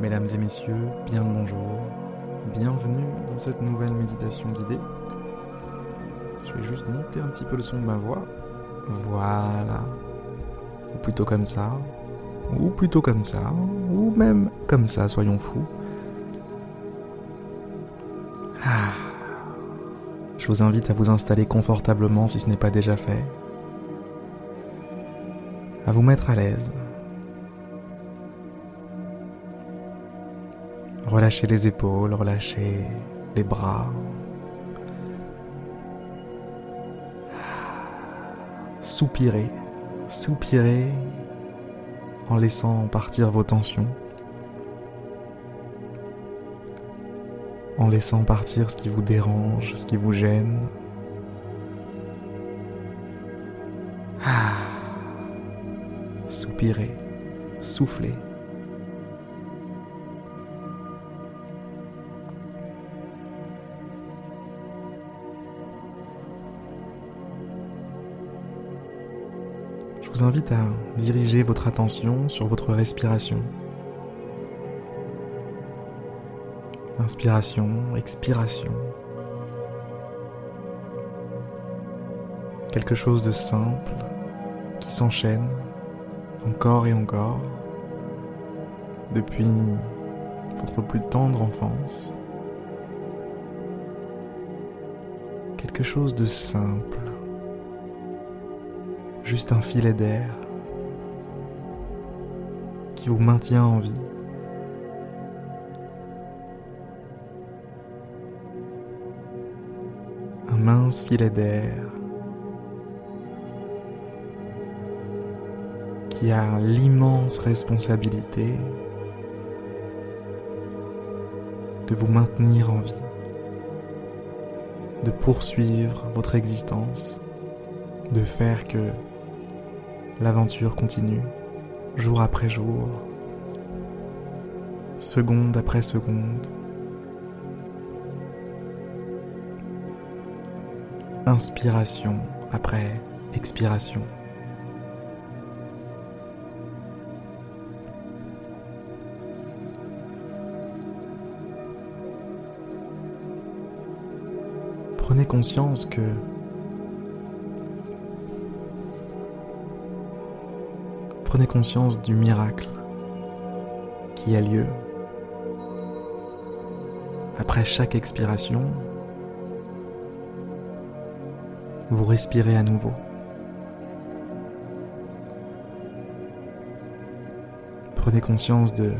Mesdames et messieurs, bien le bonjour. Bienvenue dans cette nouvelle méditation guidée. Je vais juste monter un petit peu le son de ma voix. Voilà. Ou plutôt comme ça. Ou plutôt comme ça. Ou même comme ça, soyons fous. Ah. Je vous invite à vous installer confortablement si ce n'est pas déjà fait. À vous mettre à l'aise. Relâchez les épaules, relâchez les bras. Soupirez, soupirez en laissant partir vos tensions. En laissant partir ce qui vous dérange, ce qui vous gêne. Ah. Soupirez, soufflez. Vous invite à diriger votre attention sur votre respiration. Inspiration, expiration. Quelque chose de simple qui s'enchaîne encore et encore depuis votre plus tendre enfance. Quelque chose de simple juste un filet d'air qui vous maintient en vie. Un mince filet d'air qui a l'immense responsabilité de vous maintenir en vie, de poursuivre votre existence, de faire que L'aventure continue, jour après jour, seconde après seconde. Inspiration après expiration. Prenez conscience que prenez conscience du miracle qui a lieu après chaque expiration. Vous respirez à nouveau. Prenez conscience de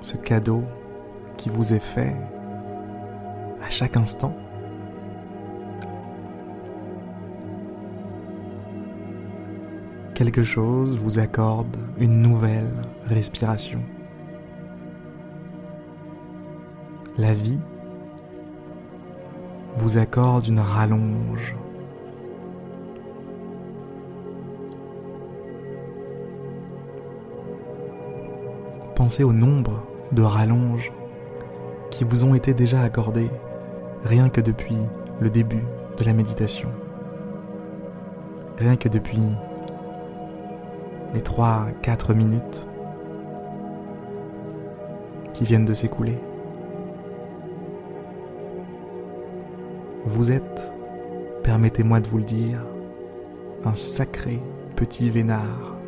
ce cadeau qui vous est fait à chaque instant. Quelque chose vous accorde une nouvelle respiration. La vie vous accorde une rallonge. Pensez au nombre de rallonges qui vous ont été déjà accordées rien que depuis le début de la méditation. Rien que depuis les 3-4 minutes qui viennent de s'écouler. Vous êtes, permettez-moi de vous le dire, un sacré petit vénard.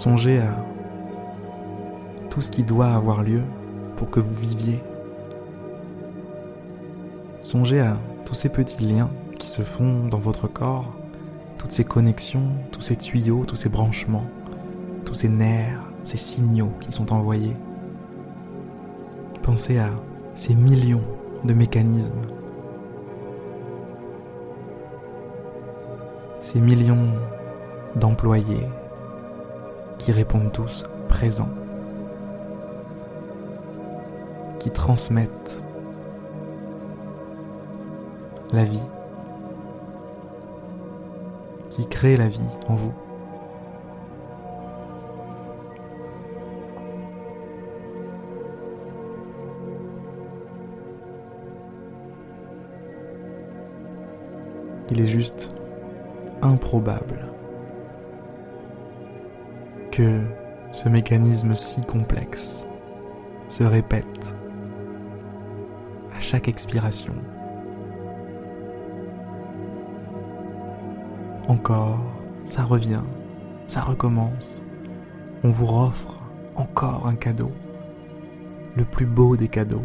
Songez à tout ce qui doit avoir lieu pour que vous viviez. Songez à tous ces petits liens qui se font dans votre corps, toutes ces connexions, tous ces tuyaux, tous ces branchements, tous ces nerfs, ces signaux qui sont envoyés. Pensez à ces millions de mécanismes, ces millions d'employés, qui répondent tous présents, qui transmettent la vie, qui crée la vie en vous. Il est juste improbable que ce mécanisme si complexe se répète à chaque expiration. Encore, ça revient, ça recommence. On vous offre encore un cadeau, le plus beau des cadeaux.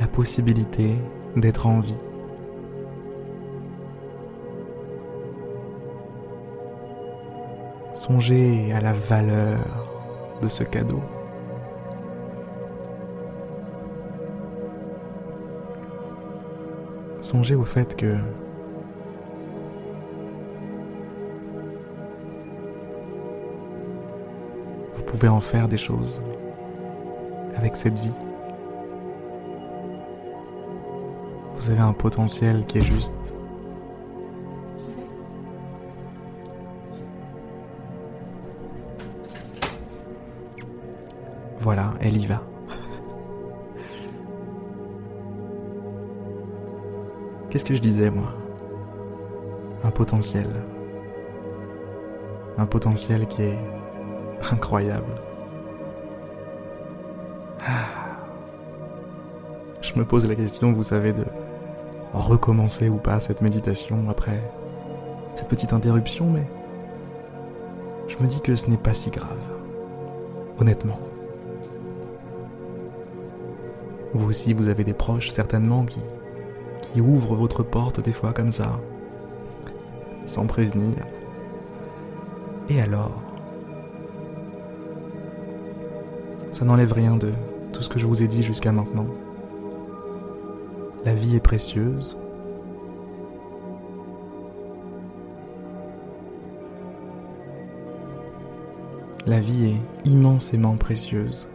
La possibilité d'être en vie. Songez à la valeur de ce cadeau. Songez au fait que vous pouvez en faire des choses avec cette vie. Vous avez un potentiel qui est juste Voilà, elle y va. Qu'est-ce que je disais, moi? Un potentiel. Un potentiel qui est incroyable. Ah. Je me pose la question, vous savez, de recommencer ou pas cette méditation après cette petite interruption, mais je me dis que ce n'est pas si grave. Honnêtement. Vous aussi, vous avez des proches certainement qui, ouvrent votre porte des fois comme ça, sans prévenir. Et alors Ça n'enlève rien de tout ce que je vous ai dit jusqu'à maintenant. La vie est précieuse. La vie est immensément précieuse.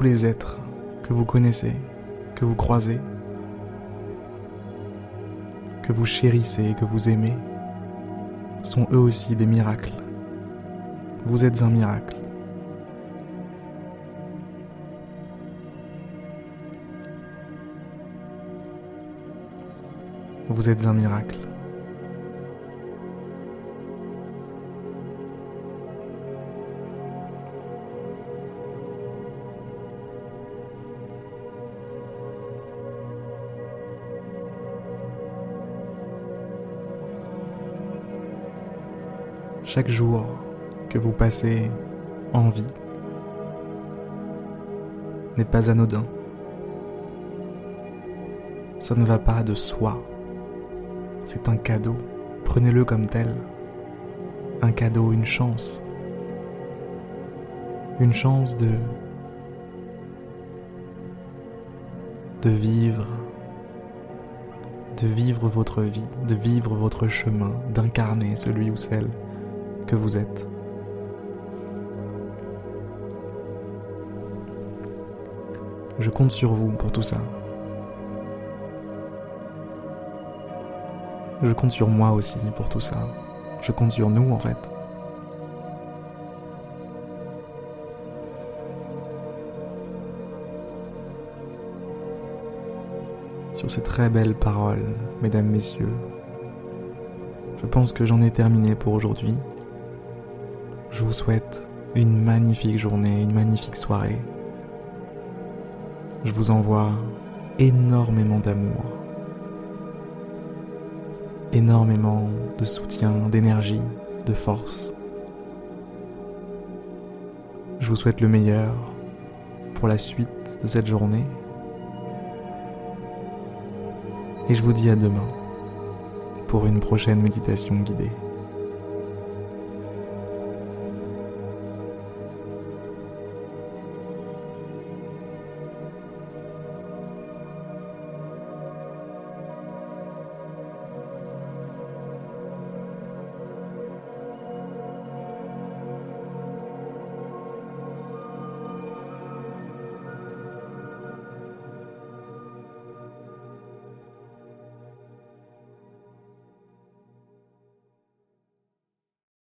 Tous les êtres que vous connaissez, que vous croisez, que vous chérissez, que vous aimez, sont eux aussi des miracles. Vous êtes un miracle. Vous êtes un miracle. Chaque jour que vous passez en vie n'est pas anodin. Ça ne va pas de soi. C'est un cadeau. Prenez-le comme tel. Un cadeau, une chance. Une chance de de vivre de vivre votre vie, de vivre votre chemin, d'incarner celui ou celle vous êtes. Je compte sur vous pour tout ça. Je compte sur moi aussi pour tout ça. Je compte sur nous en fait. Sur ces très belles paroles, mesdames, messieurs, je pense que j'en ai terminé pour aujourd'hui. Je vous souhaite une magnifique journée, une magnifique soirée. Je vous envoie énormément d'amour, énormément de soutien, d'énergie, de force. Je vous souhaite le meilleur pour la suite de cette journée. Et je vous dis à demain pour une prochaine méditation guidée.